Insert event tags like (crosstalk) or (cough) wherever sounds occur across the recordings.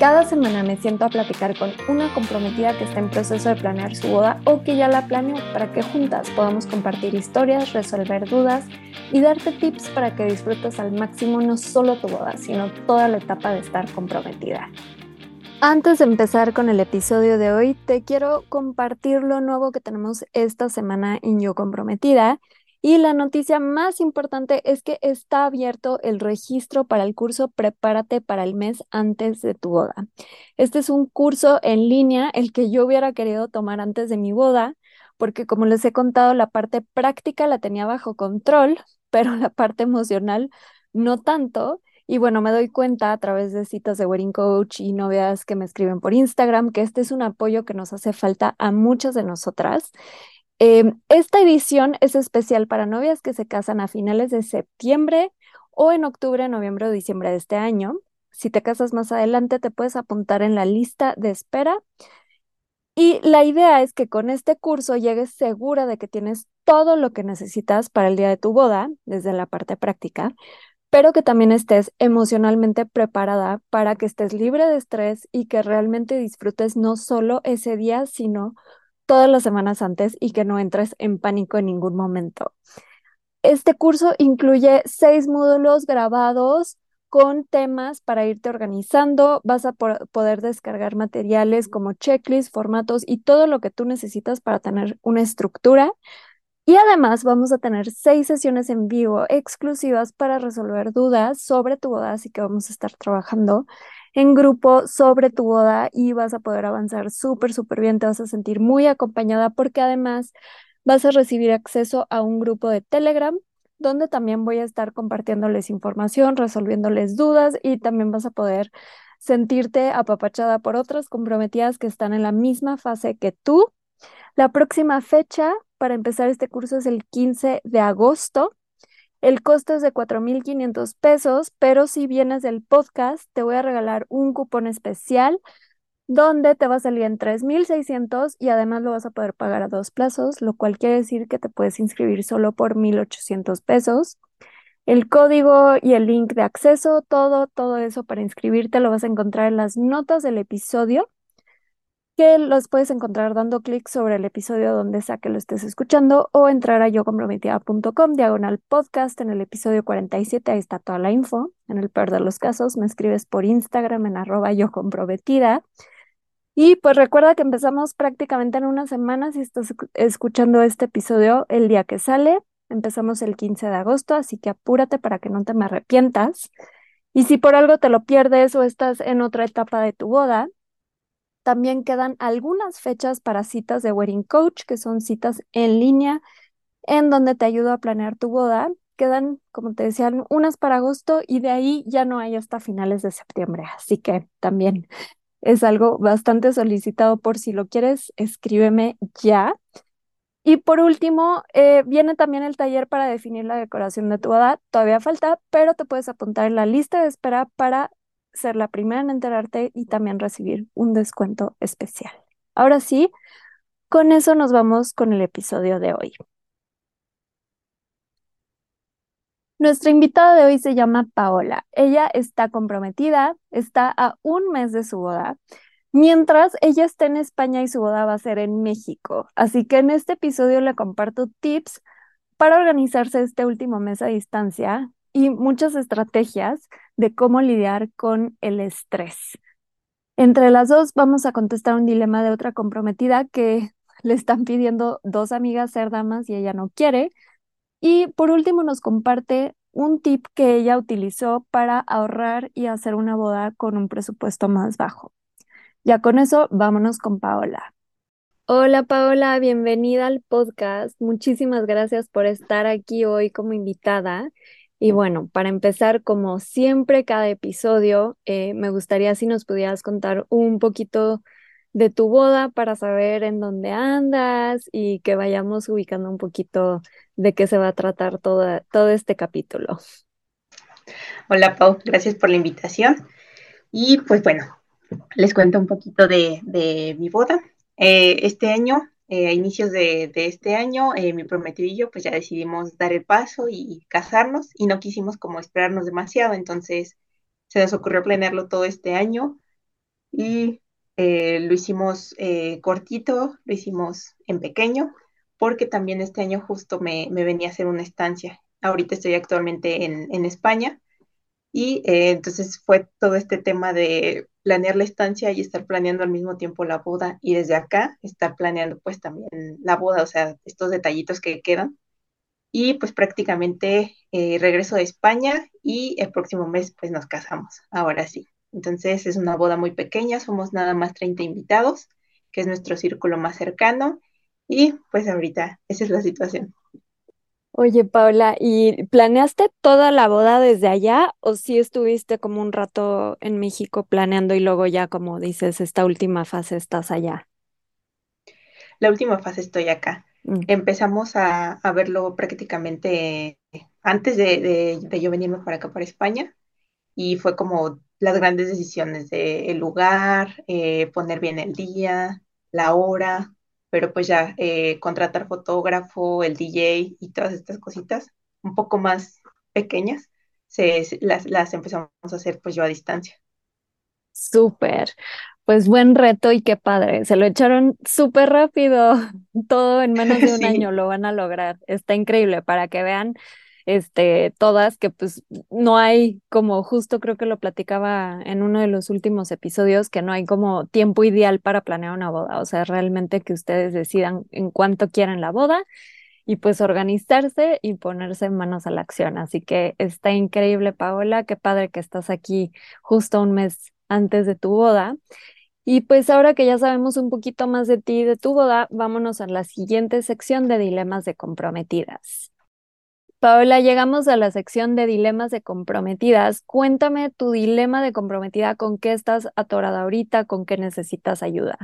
Cada semana me siento a platicar con una comprometida que está en proceso de planear su boda o que ya la planeó para que juntas podamos compartir historias, resolver dudas y darte tips para que disfrutes al máximo no solo tu boda, sino toda la etapa de estar comprometida. Antes de empezar con el episodio de hoy, te quiero compartir lo nuevo que tenemos esta semana en Yo Comprometida y la noticia más importante es que está abierto el registro para el curso Prepárate para el mes antes de tu boda. Este es un curso en línea, el que yo hubiera querido tomar antes de mi boda, porque como les he contado, la parte práctica la tenía bajo control, (laughs) pero la parte emocional no tanto. Y bueno, me doy cuenta a través de citas de Wedding Coach y novias que me escriben por Instagram que este es un apoyo que nos hace falta a muchas de nosotras Em, esta edición es especial para novias que se casan a finales de septiembre o en octubre, noviembre o diciembre de este año. Si te casas más adelante, te puedes apuntar en la lista de espera. Y la idea es que con este curso llegues segura de que tienes todo lo que necesitas para el día de tu boda, desde la parte práctica, pero que también estés emocionalmente preparada para que estés libre de estrés y que realmente disfrutes no solo ese día, sino todas las semanas antes y que no entres en pánico en ningún momento. Este curso incluye seis módulos grabados con temas para irte organizando. Vas a poder descargar materiales como checklists, formatos y todo lo que tú necesitas para tener una estructura. Y además vamos a tener seis sesiones en vivo exclusivas para resolver dudas sobre tu boda, así que vamos a estar trabajando en grupo sobre tu boda y vas a poder avanzar súper, súper bien, te vas a sentir muy acompañada porque además vas a recibir acceso a un grupo de Telegram donde también voy a estar compartiéndoles información, resolviéndoles dudas y también vas a poder sentirte apapachada por otras comprometidas que están en la misma fase que tú. La próxima fecha para empezar este curso es el 15 de agosto el costo es de 4.500 pesos, pero si vienes del podcast, te voy a regalar un cupón especial donde te va a salir en 3.600 y además lo vas a poder pagar a dos plazos, lo cual quiere decir que te puedes inscribir solo por 1.800 pesos. El código y el link de acceso, todo, todo eso para inscribirte lo vas a encontrar en las notas del episodio los puedes encontrar dando clic sobre el episodio donde sea que lo estés escuchando o entrar a yocomprometida.com, diagonal podcast en el episodio 47, ahí está toda la info. En el peor de los casos, me escribes por Instagram en arroba yocomprometida. Y pues recuerda que empezamos prácticamente en una semana si estás escuchando este episodio el día que sale. Empezamos el 15 de agosto, así que apúrate para que no te me arrepientas. Y si por algo te lo pierdes o estás en otra etapa de tu boda, también quedan algunas fechas para citas de Wedding Coach, que son citas en línea, en donde te ayudo a planear tu boda. Quedan, como te decía, unas para agosto y de ahí ya no hay hasta finales de septiembre. Así que también es algo bastante solicitado por si lo quieres, escríbeme ya. Y por último, eh, viene también el taller para definir la decoración de tu boda. Todavía falta, pero te puedes apuntar en la lista de espera para ser la primera en enterarte y también recibir un descuento especial. Ahora sí, con eso nos vamos con el episodio de hoy. Nuestra invitada de hoy se llama Paola. Ella está comprometida, está a un mes de su boda, mientras ella está en España y su boda va a ser en México. Así que en este episodio le comparto tips para organizarse este último mes a distancia y muchas estrategias de cómo lidiar con el estrés. Entre las dos vamos a contestar un dilema de otra comprometida que (laughs) le están pidiendo dos amigas ser damas y ella no quiere. Y por último nos comparte un tip que ella utilizó para ahorrar y hacer una boda con un presupuesto más bajo. Ya con eso, vámonos con Paola. Hola Paola, bienvenida al podcast. Muchísimas gracias por estar aquí hoy como invitada. Y bueno, para empezar, como siempre, cada episodio, eh, me gustaría si nos pudieras contar un poquito de tu boda para saber en dónde andas y que vayamos ubicando un poquito de qué se va a tratar todo este capítulo. Hola Pau, gracias por la invitación. Y pues bueno, les cuento un poquito de, de mi boda. Eh, este año, eh, a inicios de, de este año, eh, mi prometido y yo pues ya decidimos dar el paso y casarnos y no quisimos como esperarnos demasiado, entonces se nos ocurrió planearlo todo este año y lo hicimos cortito, lo hicimos en pequeño, porque también este año justo me, me venía a hacer una estancia. Ahorita estoy actualmente en, en España y eh, entonces fue todo este tema de planear la estancia y estar planeando al mismo tiempo la boda y desde acá estar planeando pues también la boda, o sea, estos detallitos que quedan. Y pues prácticamente eh, regreso de España y el próximo mes pues nos casamos, ahora sí. Entonces es una boda muy pequeña, somos nada más 30 invitados, que es nuestro círculo más cercano. Y pues ahorita esa es la situación. Oye, Paula, ¿y planeaste toda la boda desde allá o si estuviste como un rato en México planeando y luego ya, como dices, esta última fase estás allá? La última fase estoy acá. Mm. Empezamos a, verlo prácticamente antes de, de, yo venirme para acá, para España, y fue como las grandes decisiones de el lugar, eh, poner bien el día, la hora, pero pues ya eh, contratar fotógrafo, el DJ y todas estas cositas un poco más pequeñas, se, las, las empezamos a hacer pues yo a distancia. Súper, pues buen reto y qué padre, se lo echaron súper rápido, (laughs) todo en menos de un (laughs) año lo van a lograr, está increíble. Para que vean este, todas, que pues no hay como justo creo que lo platicaba en uno de los últimos episodios, que no hay como tiempo ideal para planear una boda, o sea, realmente que ustedes decidan en cuánto quieren la boda y pues organizarse y ponerse manos a la acción. Así que está increíble, Paola, qué padre que estás aquí justo un mes antes de tu boda. Y pues ahora que ya sabemos un poquito más de ti y de tu boda, vámonos a la siguiente sección de dilemas de comprometidas. Paola, llegamos a la sección de dilemas de comprometidas. Cuéntame tu dilema de comprometida, con qué estás atorada ahorita, con qué necesitas ayuda.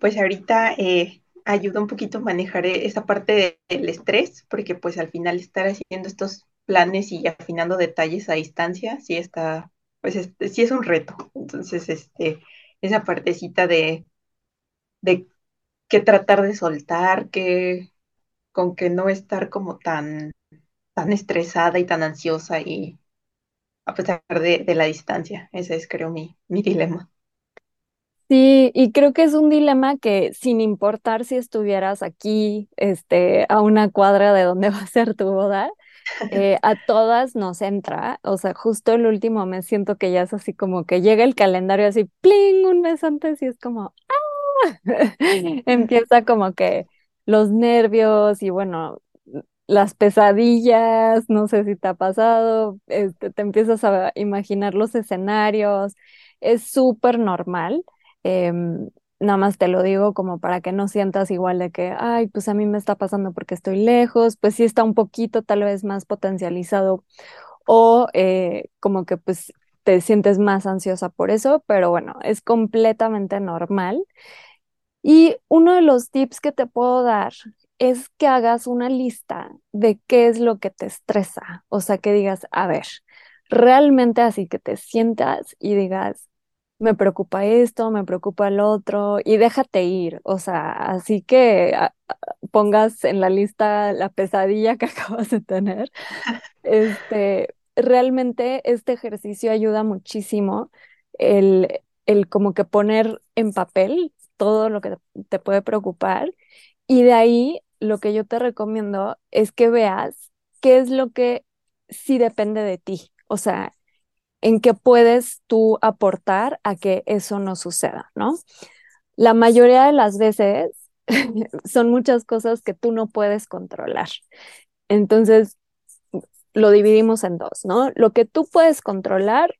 Pues ahorita eh, ayuda un poquito a manejar e-, esa parte del estrés, porque pues al final estar haciendo estos planes y afinando detalles a distancia, sí está, pues sí es un reto. Entonces, este, esa partecita de, de que tratar de soltar, que con que no estar como tan, tan estresada y tan ansiosa y a pesar de, la distancia. Ese es, creo, mi, mi dilema. Sí, y creo que es un dilema que sin importar si estuvieras aquí, este, a una cuadra de donde (laughs) va a ser tu boda, eh, (laughs) a todas nos entra. O sea, justo el último mes siento que ya es así como que llega el calendario así, pling, un mes antes y es como, ¡ah! (laughs) Empieza como que los nervios y bueno, las pesadillas, no sé si te ha pasado, este, te empiezas a imaginar los escenarios, es súper normal. Em, nada más te lo digo como para que no sientas igual de que, ay, pues a mí me está pasando porque estoy lejos, pues sí está un poquito tal vez más potencializado o eh, como que pues te sientes más ansiosa por eso, pero bueno, es completamente normal. Y uno de los tips que te puedo dar es que hagas una lista de qué es lo que te estresa. O sea, que digas, a ver, realmente así que te sientas y digas, me preocupa esto, me preocupa el otro, y déjate ir. O sea, así que pongas en la lista la pesadilla que (laughs) acabas de tener. (laughs) Este, realmente este ejercicio ayuda muchísimo el, el como que poner en papel todo lo que te puede preocupar. Y de ahí lo que yo te recomiendo es que veas qué es lo que sí depende de ti. O sea, en qué puedes tú aportar a que eso no suceda, ¿no? La mayoría de las veces (laughs) son muchas cosas que tú no puedes controlar. Entonces, lo dividimos en dos, ¿no? Lo que tú puedes controlar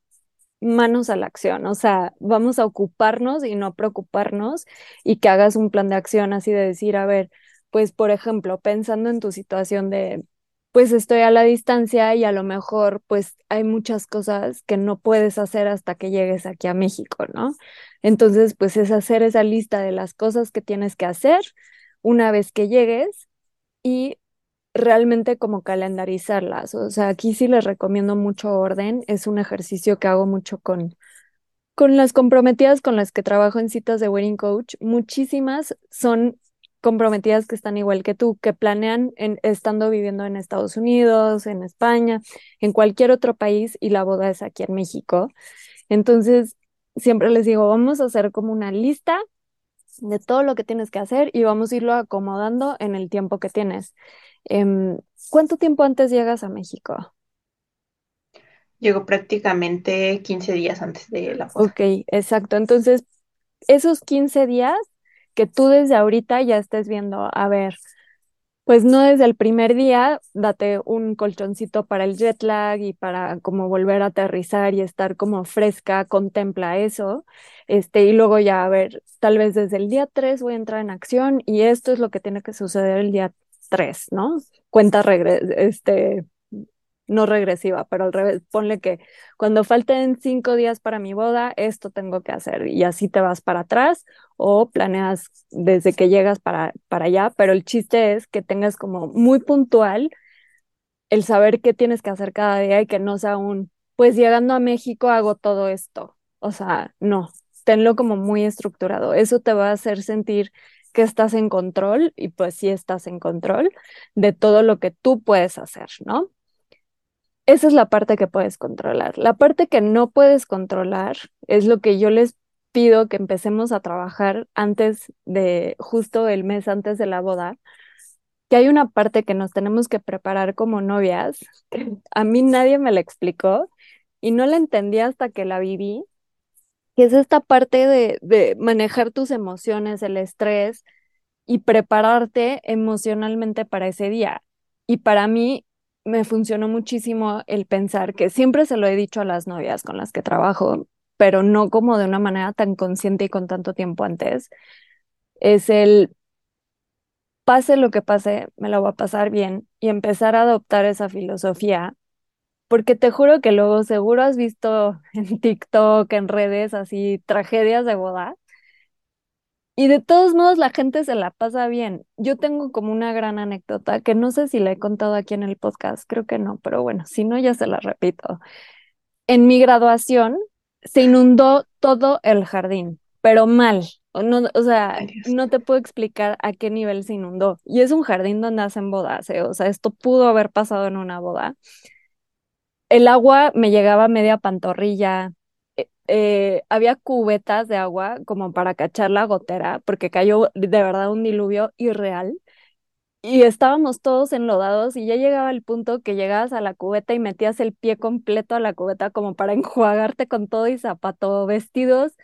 manos a la acción, o sea, vamos a ocuparnos y no preocuparnos y que hagas un plan de acción así de decir, a ver, pues por ejemplo, pensando en tu situación de, pues estoy a la distancia y a lo mejor pues hay muchas cosas que no puedes hacer hasta que llegues aquí a México, ¿no? Entonces, pues es hacer esa lista de las cosas que tienes que hacer una vez que llegues y realmente como calendarizarlas. O sea, aquí sí les recomiendo mucho orden. Es un ejercicio que hago mucho con, con las comprometidas con las que trabajo en citas de wedding coach. Muchísimas son comprometidas que están igual que tú, que planean en, estando viviendo en Estados Unidos, en España, en cualquier otro país y la boda es aquí en México. Entonces, siempre les digo, vamos a hacer como una lista de todo lo que tienes que hacer y vamos a irlo acomodando en el tiempo que tienes. Em, ¿Cuánto tiempo antes llegas a México? Llego prácticamente 15 días antes de la boda. Ok, exacto. Entonces, esos 15 días que tú desde ahorita ya estés viendo, a ver, pues no desde el primer día, date un colchoncito para el jet lag y para como volver a aterrizar y estar como fresca, contempla eso, este, y luego ya, a ver, tal vez desde el día 3 voy a entrar en acción y esto es lo que tiene que suceder el día 3, ¿no? Cuenta este, no regresiva, pero al revés, ponle que cuando falten cinco días para mi boda, esto tengo que hacer y así te vas para atrás o planeas desde que llegas para, para allá, pero el chiste es que tengas como muy puntual el saber qué tienes que hacer cada día y que no sea un, pues llegando a México hago todo esto. O sea, no, tenlo como muy estructurado. Eso te va a hacer sentir que estás en control y pues sí estás en control de todo lo que tú puedes hacer, ¿no? esa es la parte que puedes controlar. La parte que no puedes controlar es lo que yo les pido que empecemos a trabajar antes de, justo el mes antes de la boda, que hay una parte que nos tenemos que preparar como novias, que a mí nadie me la explicó y no la entendí hasta que la viví, que es esta parte de, de manejar tus emociones, el estrés y prepararte emocionalmente para ese día. Y para mí, me funcionó muchísimo el pensar que siempre se lo he dicho a las novias con las que trabajo, pero no como de una manera tan consciente y con tanto tiempo antes, es el pase lo que pase, me lo voy a pasar bien y empezar a adoptar esa filosofía, porque te juro que luego seguro has visto (laughs) en TikTok, en redes, así tragedias de boda y de todos modos la gente se la pasa bien. Yo tengo como una gran anécdota que no sé si la he contado aquí en el podcast, creo que no, pero bueno, si no ya se la repito. En mi graduación se inundó todo el jardín, pero mal. No, o sea, no te puedo explicar a qué nivel se inundó. Y es un jardín donde hacen bodas, ¿eh? o sea, esto pudo haber pasado en una boda. El agua me llegaba media pantorrilla, eh, había cubetas de agua como para cachar la gotera, porque cayó de verdad un diluvio irreal. Y estábamos todos enlodados y ya llegaba el punto que llegabas a la cubeta y metías el pie completo a la cubeta como para enjuagarte con todo y zapato, vestidos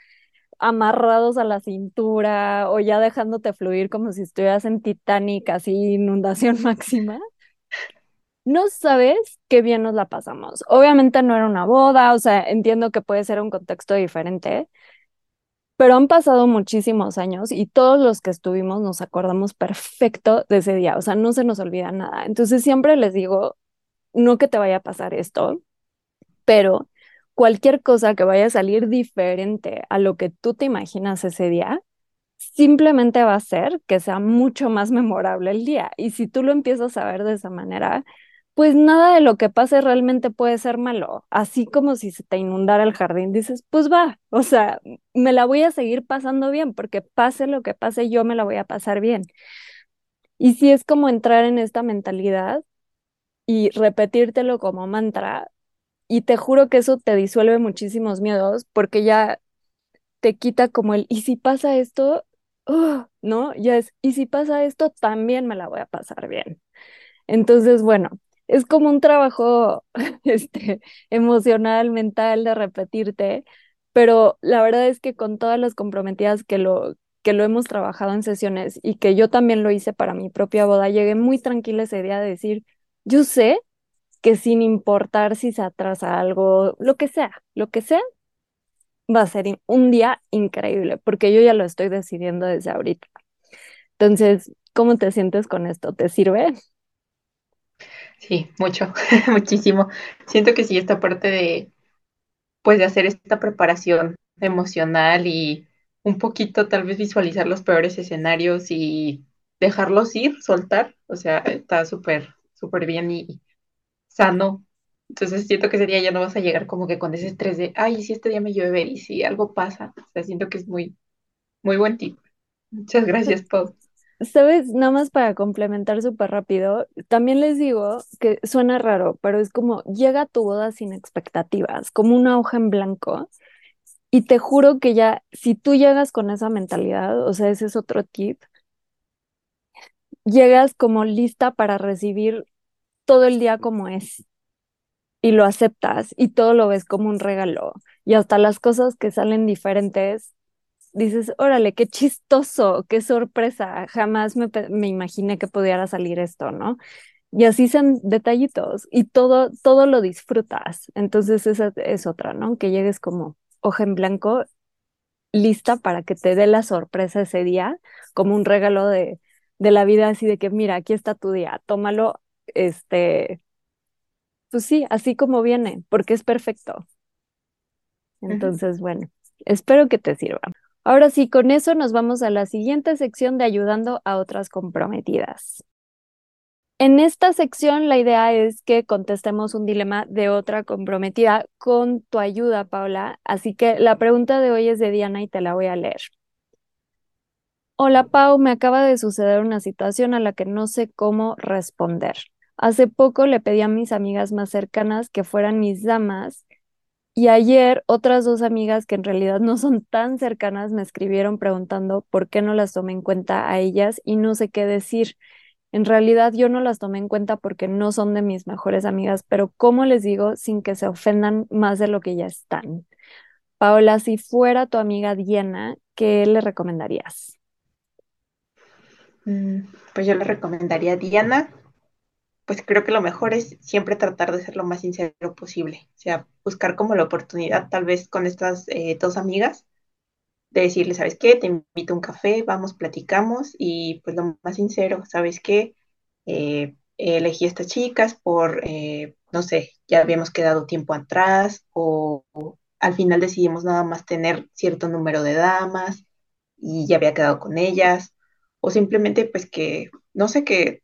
amarrados a la cintura o ya dejándote fluir como si estuvieras en Titanic, así inundación (laughs) máxima no sabes qué bien nos la pasamos. Obviamente no era una boda, o sea, entiendo que puede ser un contexto diferente, pero han pasado muchísimos años y todos los que estuvimos nos acordamos perfecto de ese día, o sea, no se nos olvida nada. Entonces siempre les digo, no que te vaya a pasar esto, pero cualquier cosa que vaya a salir diferente a lo que tú te imaginas ese día, simplemente va a ser que sea mucho más memorable el día. Y si tú lo empiezas a ver de esa manera, pues nada de lo que pase realmente puede ser malo. Así como si se te inundara el jardín, dices, pues va, o sea, me la voy a seguir pasando bien, porque pase lo que pase, yo me la voy a pasar bien. Y si es como entrar en esta mentalidad y repetírtelo como mantra, y te juro que eso te disuelve muchísimos miedos, porque ya te quita como el, y si pasa esto, oh", ¿no? Ya es, y si pasa esto, también me la voy a pasar bien. Entonces, bueno, es como un trabajo (laughs) este, emocional, mental, de repetirte, pero la verdad es que con todas las comprometidas que lo, que lo hemos trabajado en sesiones y que yo también lo hice para mi propia boda, llegué muy tranquila ese día de decir, yo sé que sin importar si se atrasa algo, lo que sea, lo que sea, va a ser un día increíble, porque yo ya lo estoy decidiendo desde ahorita. Entonces, ¿cómo te sientes con esto? ¿Te sirve? Sí, mucho, (laughs) muchísimo. Siento que sí, esta parte de, pues, de hacer esta preparación emocional y un poquito tal vez visualizar los peores escenarios y dejarlos ir, soltar, o sea, está súper, súper bien y sano. Entonces siento que ese día ya no vas a llegar como que con ese estrés de, ay, si este día me llueve y si algo pasa. O sea, siento que es muy, muy buen tip. Muchas gracias, Pau. Sabes, nada más para complementar súper rápido, también les digo que suena raro, pero es como llega tu boda sin expectativas, como una hoja en blanco. Y te juro que ya, si tú llegas con esa mentalidad, o sea, ese es otro tip, llegas como lista para recibir todo el día como es y lo aceptas y todo lo ves como un regalo y hasta las cosas que salen diferentes, dices, órale, qué chistoso, qué sorpresa, jamás me, me imaginé que pudiera salir esto, ¿no? Y así son detallitos y todo, todo lo disfrutas. Entonces esa es otra, ¿no? Que llegues como hoja en blanco, lista para que te dé la sorpresa ese día, como un regalo de, de la vida, así de que, mira, aquí está tu día, tómalo, este, pues sí, así como viene, porque es perfecto. Entonces, bueno, espero que te sirva. Ahora sí, con eso nos vamos a la siguiente sección de ayudando a otras comprometidas. En esta sección la idea es que contestemos un dilema de otra comprometida con tu ayuda, Paula. Así que la pregunta de hoy es de Diana y te la voy a leer. Hola, Pau, me acaba de suceder una situación a la que no sé cómo responder. Hace poco le pedí a mis amigas más cercanas que fueran mis damas y ayer otras dos amigas que en realidad no son tan cercanas me escribieron preguntando por qué no las tomé en cuenta a ellas y no sé qué decir. En realidad yo no las tomé en cuenta porque no son de mis mejores amigas, pero ¿cómo les digo sin que se ofendan más de lo que ya están? Paola, si fuera tu amiga Diana, ¿qué le recomendarías? Mm, pues yo le recomendaría a Diana pues creo que lo mejor es siempre tratar de ser lo más sincero posible, o sea, buscar como la oportunidad tal vez con estas eh, dos amigas de decirle, ¿sabes qué? Te invito a un café, vamos, platicamos y pues lo más sincero, ¿sabes qué? Eh, elegí a estas chicas por, eh, no sé, ya habíamos quedado tiempo atrás o, al final decidimos nada más tener cierto número de damas y ya había quedado con ellas o simplemente pues que, no sé, que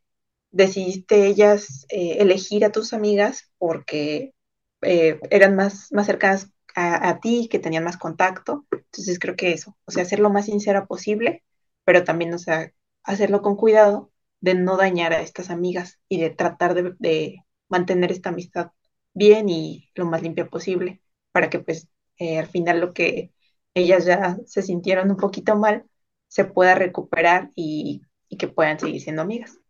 decidiste ellas eh, elegir a tus amigas porque eh, eran más, más cercanas a, ti, que tenían más contacto. Entonces creo que eso, o sea, ser lo más sincera posible, pero también, o sea, hacerlo con cuidado de no dañar a estas amigas y de tratar de, mantener esta amistad bien y lo más limpia posible para que pues eh, al final lo que ellas ya se sintieron un poquito mal se pueda recuperar y que puedan seguir siendo amigas.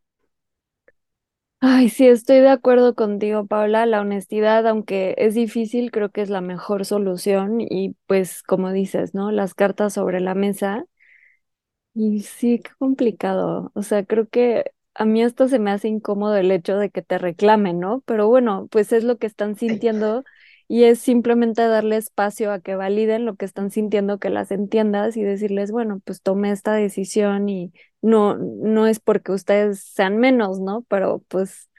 Ay, sí, estoy de acuerdo contigo, Paula. La honestidad, aunque es difícil, creo que es la mejor solución y pues como dices, ¿no? Las cartas sobre la mesa. Y sí, qué complicado. O sea, creo que a mí esto se me hace incómodo el hecho de que te reclamen, ¿no? Pero bueno, pues es lo que están sintiendo y es simplemente darle espacio a que validen lo que están sintiendo, que las entiendas y decirles, bueno, pues tomé esta decisión y no, no es porque ustedes sean menos, ¿no? Pero pues,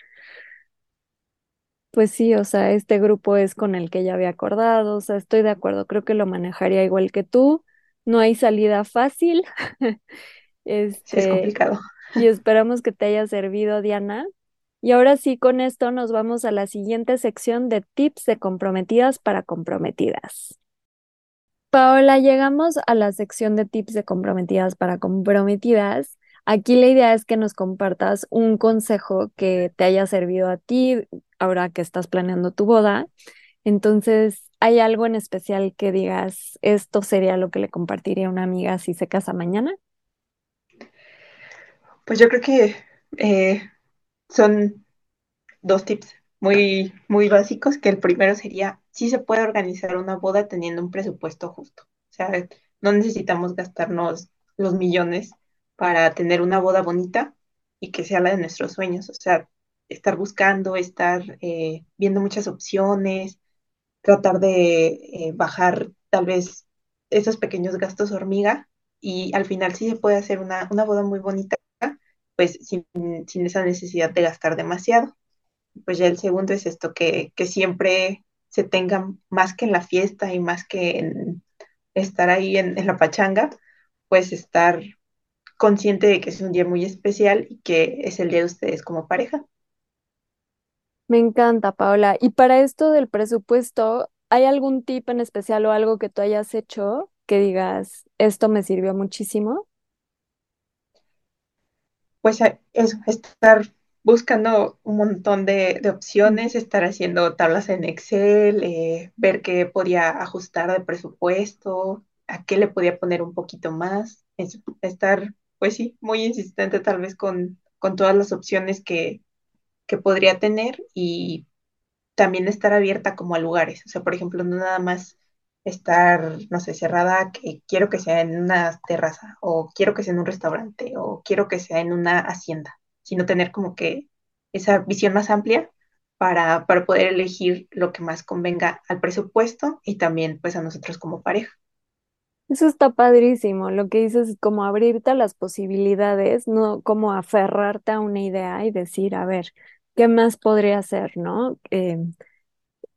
pues sí, o sea, este grupo es con el que ya había acordado, o sea, estoy de acuerdo, creo que lo manejaría igual que tú, no hay salida fácil. (laughs) Este, es complicado. Y esperamos que te haya servido, Diana. Y ahora sí, con esto nos vamos a la siguiente sección de tips de comprometidas para comprometidas. Paola, llegamos a la sección de tips de comprometidas para comprometidas. Aquí la idea es que nos compartas un consejo que te haya servido a ti ahora que estás planeando tu boda. Entonces, ¿hay algo en especial que digas, esto sería lo que le compartiría a una amiga si se casa mañana? Pues yo creo que eh, son dos tips muy, muy básicos, que el primero sería, si se puede organizar una boda teniendo un presupuesto justo. O sea, no necesitamos gastarnos los millones para tener una boda bonita y que sea la de nuestros sueños. O sea, estar buscando, estar eh, viendo muchas opciones, tratar de eh, bajar tal vez esos pequeños gastos hormiga y al final sí se puede hacer una, una boda muy bonita, pues sin, esa necesidad de gastar demasiado pues ya el segundo es esto, que, siempre se tenga más que en la fiesta y más que en estar ahí en, la pachanga, pues estar consciente de que es un día muy especial y que es el día de ustedes como pareja. Me encanta, Paola. Y para esto del presupuesto, ¿hay algún tip en especial o algo que tú hayas hecho que digas, esto me sirvió muchísimo? Pues eso, estar buscando un montón de, opciones, estar haciendo tablas en Excel, eh, ver qué podía ajustar de presupuesto, a qué le podía poner un poquito más, estar, pues sí, muy insistente tal vez con, con todas las opciones que, que podría tener y también estar abierta como a lugares. O sea, por ejemplo, no nada más estar, no sé, cerrada, que quiero que sea en una terraza, o quiero que sea en un restaurante, o quiero que sea en una hacienda, sino tener como que esa visión más amplia para, para poder elegir lo que más convenga al presupuesto y también pues a nosotros como pareja. Eso está padrísimo, lo que dices es como abrirte las posibilidades, no como aferrarte a una idea y decir, a ver, ¿qué más podría hacer, no? Eh,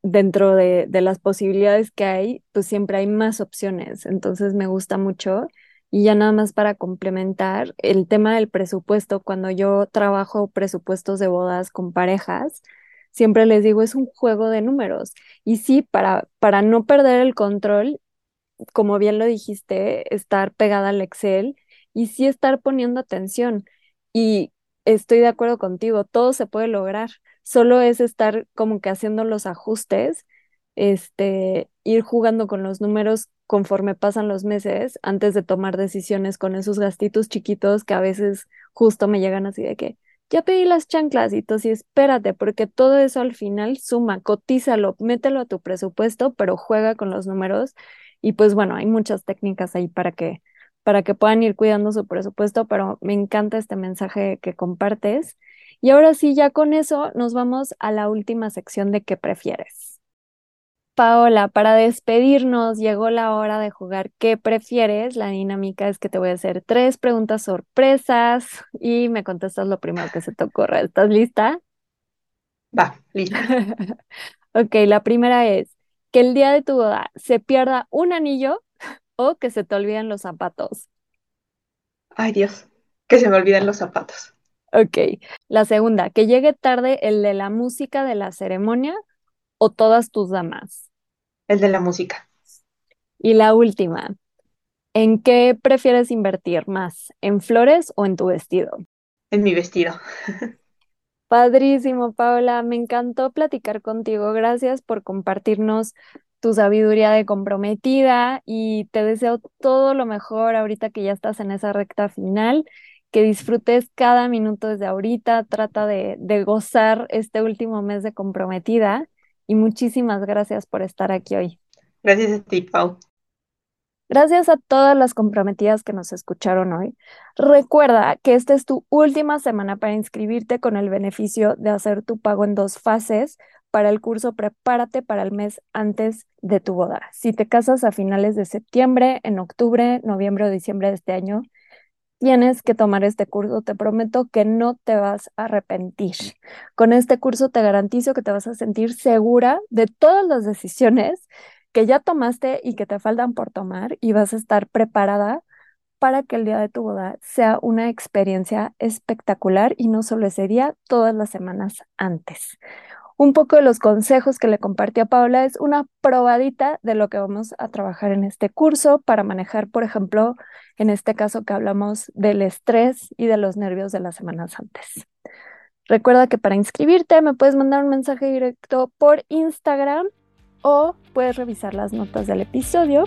dentro de, de, las posibilidades que hay, pues siempre hay más opciones, entonces me gusta mucho. Y ya nada más para complementar, el tema del presupuesto, cuando yo trabajo presupuestos de bodas con parejas, siempre les digo, es un juego de números. Y sí, para, para no perder el control, como bien lo dijiste, estar pegada al Excel y sí estar poniendo atención. Y estoy de acuerdo contigo, todo se puede lograr, solo es estar como que haciendo los ajustes, este, ir jugando con los números conforme pasan los meses antes de tomar decisiones con esos gastitos chiquitos que a veces justo me llegan así de que ya pedí las chanclas y espérate, porque todo eso al final suma, cotízalo, mételo a tu presupuesto, pero juega con los números y pues bueno, hay muchas técnicas ahí para que, para que puedan ir cuidando su presupuesto, pero me encanta este mensaje que compartes. Y ahora sí, ya con eso nos vamos a la última sección de qué prefieres. Paola, para despedirnos, llegó la hora de jugar ¿Qué prefieres? La dinámica es que te voy a hacer tres preguntas sorpresas y me contestas lo primero que se te ocurra. ¿Estás lista? Va, lista. (laughs) ok, la primera es, que el día de tu boda se pierda un anillo o que se te olviden los zapatos. Ay Dios, que se me olviden los zapatos. Ok. La segunda, que llegue tarde el de la música de la ceremonia o todas tus damas. El de la música. Y la última, ¿en qué prefieres invertir más? ¿En flores o en tu vestido? En mi vestido. Padrísimo, Paula. Me encantó platicar contigo. Gracias por compartirnos tu sabiduría de comprometida y te deseo todo lo mejor ahorita que ya estás en esa recta final. Que disfrutes cada minuto desde ahorita. Trata de, de gozar este último mes de comprometida y muchísimas gracias por estar aquí hoy. Gracias a ti, Pau. Gracias a todas las comprometidas que nos escucharon hoy. Recuerda que esta es tu última semana para inscribirte con el beneficio de hacer tu pago en dos fases para el curso Prepárate para el mes antes de tu boda. Si te casas a finales de septiembre, en octubre, noviembre o diciembre de este año, tienes que tomar este curso. Te prometo que no te vas a arrepentir. Con este curso te garantizo que te vas a sentir segura de todas las decisiones que ya tomaste y que te faltan por tomar y vas a estar preparada para que el día de tu boda sea una experiencia espectacular y no solo ese día, todas las semanas antes. Un poco de los consejos que le compartí a Paula es una probadita de lo que vamos a trabajar en este curso para manejar, por ejemplo, en este caso que hablamos del estrés y de los nervios de las semanas antes. Recuerda que para inscribirte me puedes mandar un mensaje directo por Instagram o puedes revisar las notas del episodio.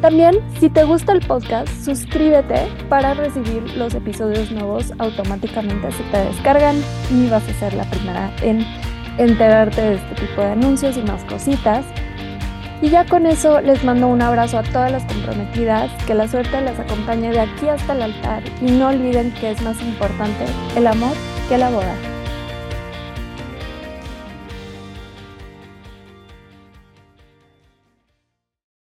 También, si te gusta el podcast, suscríbete para recibir los episodios nuevos automáticamente si te descargan y vas a ser la primera en enterarte de este tipo de anuncios y más cositas. Y ya con eso les mando un abrazo a todas las comprometidas, que la suerte las acompañe de aquí hasta el altar y no olviden que es más importante el amor que la boda.